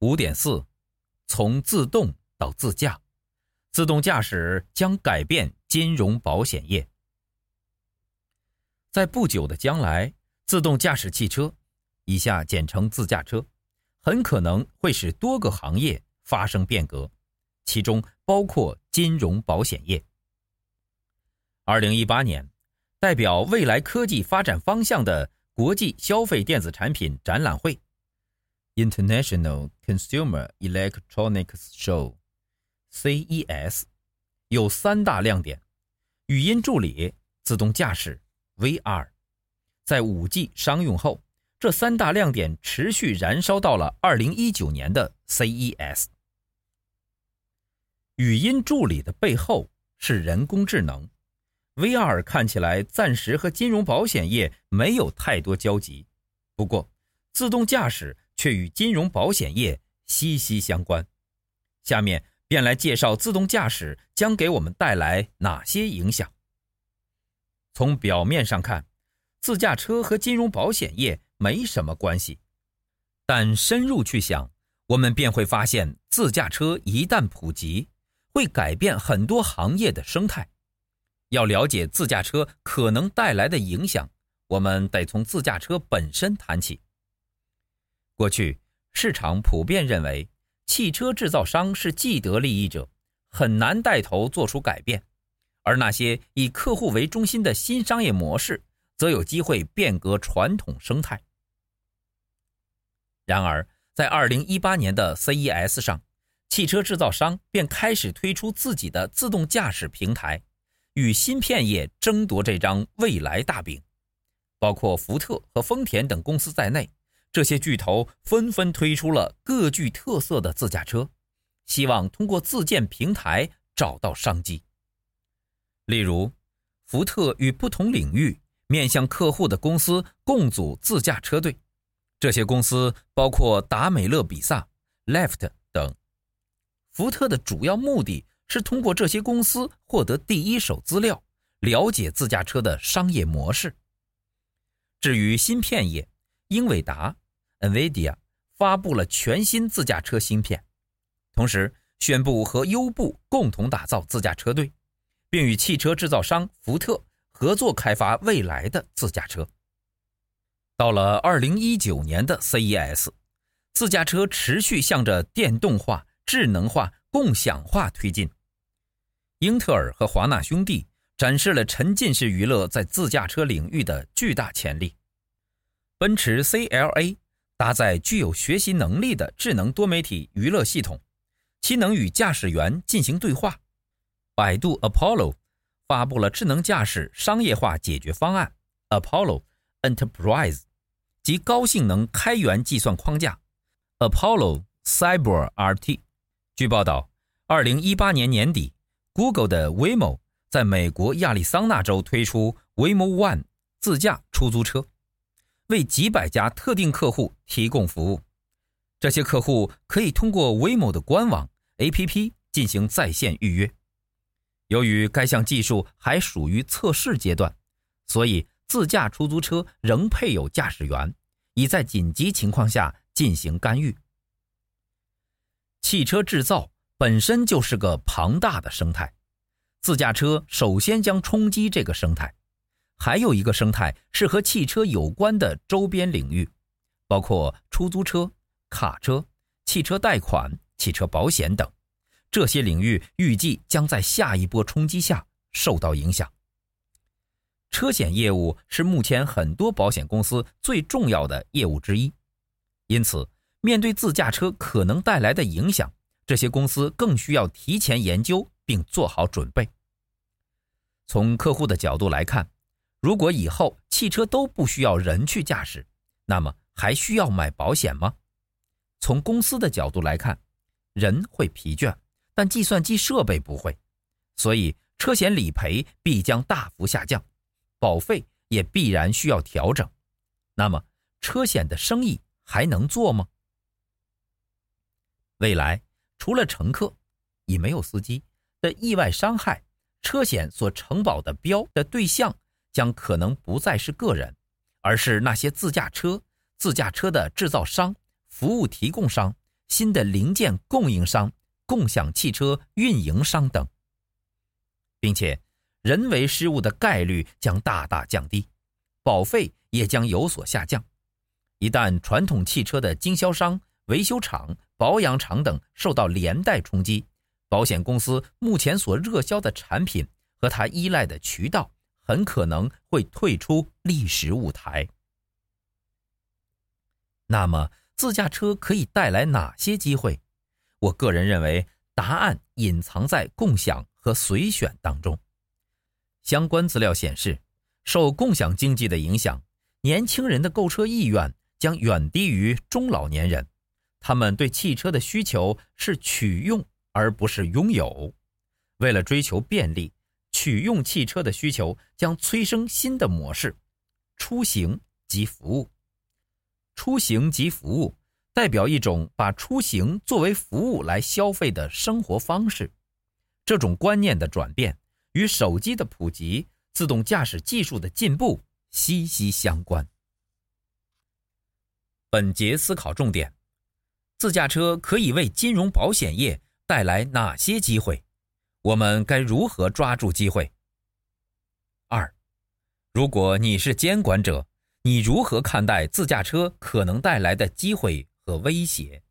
五点四，从自动到自驾，自动驾驶将改变金融保险业。在不久的将来，自动驾驶汽车（以下简称自驾车）很可能会使多个行业发生变革，其中包括金融保险业。二零一八年，代表未来科技发展方向的国际消费电子产品展览会。International Consumer Electronics Show（CES） 有三大亮点：语音助理、自动驾驶、VR。在 5G 商用后，这三大亮点持续燃烧到了2019年的 CES。语音助理的背后是人工智能，VR 看起来暂时和金融保险业没有太多交集，不过自动驾驶。却与金融保险业息息相关。下面便来介绍自动驾驶将给我们带来哪些影响。从表面上看，自驾车和金融保险业没什么关系，但深入去想，我们便会发现，自驾车一旦普及，会改变很多行业的生态。要了解自驾车可能带来的影响，我们得从自驾车本身谈起。过去，市场普遍认为，汽车制造商是既得利益者，很难带头做出改变；而那些以客户为中心的新商业模式，则有机会变革传统生态。然而，在2018年的 CES 上，汽车制造商便开始推出自己的自动驾驶平台，与芯片业争夺这张未来大饼，包括福特和丰田等公司在内。这些巨头纷纷推出了各具特色的自驾车，希望通过自建平台找到商机。例如，福特与不同领域面向客户的公司共组自驾车队，这些公司包括达美乐比萨、Left 等。福特的主要目的是通过这些公司获得第一手资料，了解自驾车的商业模式。至于芯片业，英伟达 （NVIDIA） 发布了全新自驾车芯片，同时宣布和优步共同打造自驾车队，并与汽车制造商福特合作开发未来的自驾车。到了2019年的 CES，自驾车持续向着电动化、智能化、共享化推进。英特尔和华纳兄弟展示了沉浸式娱乐在自驾车领域的巨大潜力。奔驰 CLA 搭载具有学习能力的智能多媒体娱乐系统，其能与驾驶员进行对话。百度 Apollo 发布了智能驾驶商业化解决方案 Apollo Enterprise 及高性能开源计算框架 Apollo Cyber RT。据报道，二零一八年年底，Google 的 Waymo 在美国亚利桑那州推出 Waymo One 自驾出租车。为几百家特定客户提供服务，这些客户可以通过 Waymo 的官网 APP 进行在线预约。由于该项技术还属于测试阶段，所以自驾出租车仍配有驾驶员，以在紧急情况下进行干预。汽车制造本身就是个庞大的生态，自驾车首先将冲击这个生态。还有一个生态是和汽车有关的周边领域，包括出租车、卡车、汽车贷款、汽车保险等。这些领域预计将在下一波冲击下受到影响。车险业务是目前很多保险公司最重要的业务之一，因此，面对自驾车可能带来的影响，这些公司更需要提前研究并做好准备。从客户的角度来看，如果以后汽车都不需要人去驾驶，那么还需要买保险吗？从公司的角度来看，人会疲倦，但计算机设备不会，所以车险理赔必将大幅下降，保费也必然需要调整。那么车险的生意还能做吗？未来除了乘客，已没有司机的意外伤害，车险所承保的标的对象。将可能不再是个人，而是那些自驾车、自驾车的制造商、服务提供商、新的零件供应商、共享汽车运营商等，并且人为失误的概率将大大降低，保费也将有所下降。一旦传统汽车的经销商、维修厂、保养厂等受到连带冲击，保险公司目前所热销的产品和它依赖的渠道很可能会退出历史舞台。那么，自驾车可以带来哪些机会？我个人认为，答案隐藏在共享和随选当中。相关资料显示，受共享经济的影响，年轻人的购车意愿将远低于中老年人。他们对汽车的需求是取用而不是拥有。为了追求便利，取用汽车的需求将催生新的模式：出行及服务。出行及服务，代表一种把出行作为服务来消费的生活方式。这种观念的转变与手机的普及、自动驾驶技术的进步息息相关。本节思考重点：自驾车可以为金融保险业带来哪些机会？我们该如何抓住机会？二，如果你是监管者。你如何看待自驾车可能带来的机会和威胁？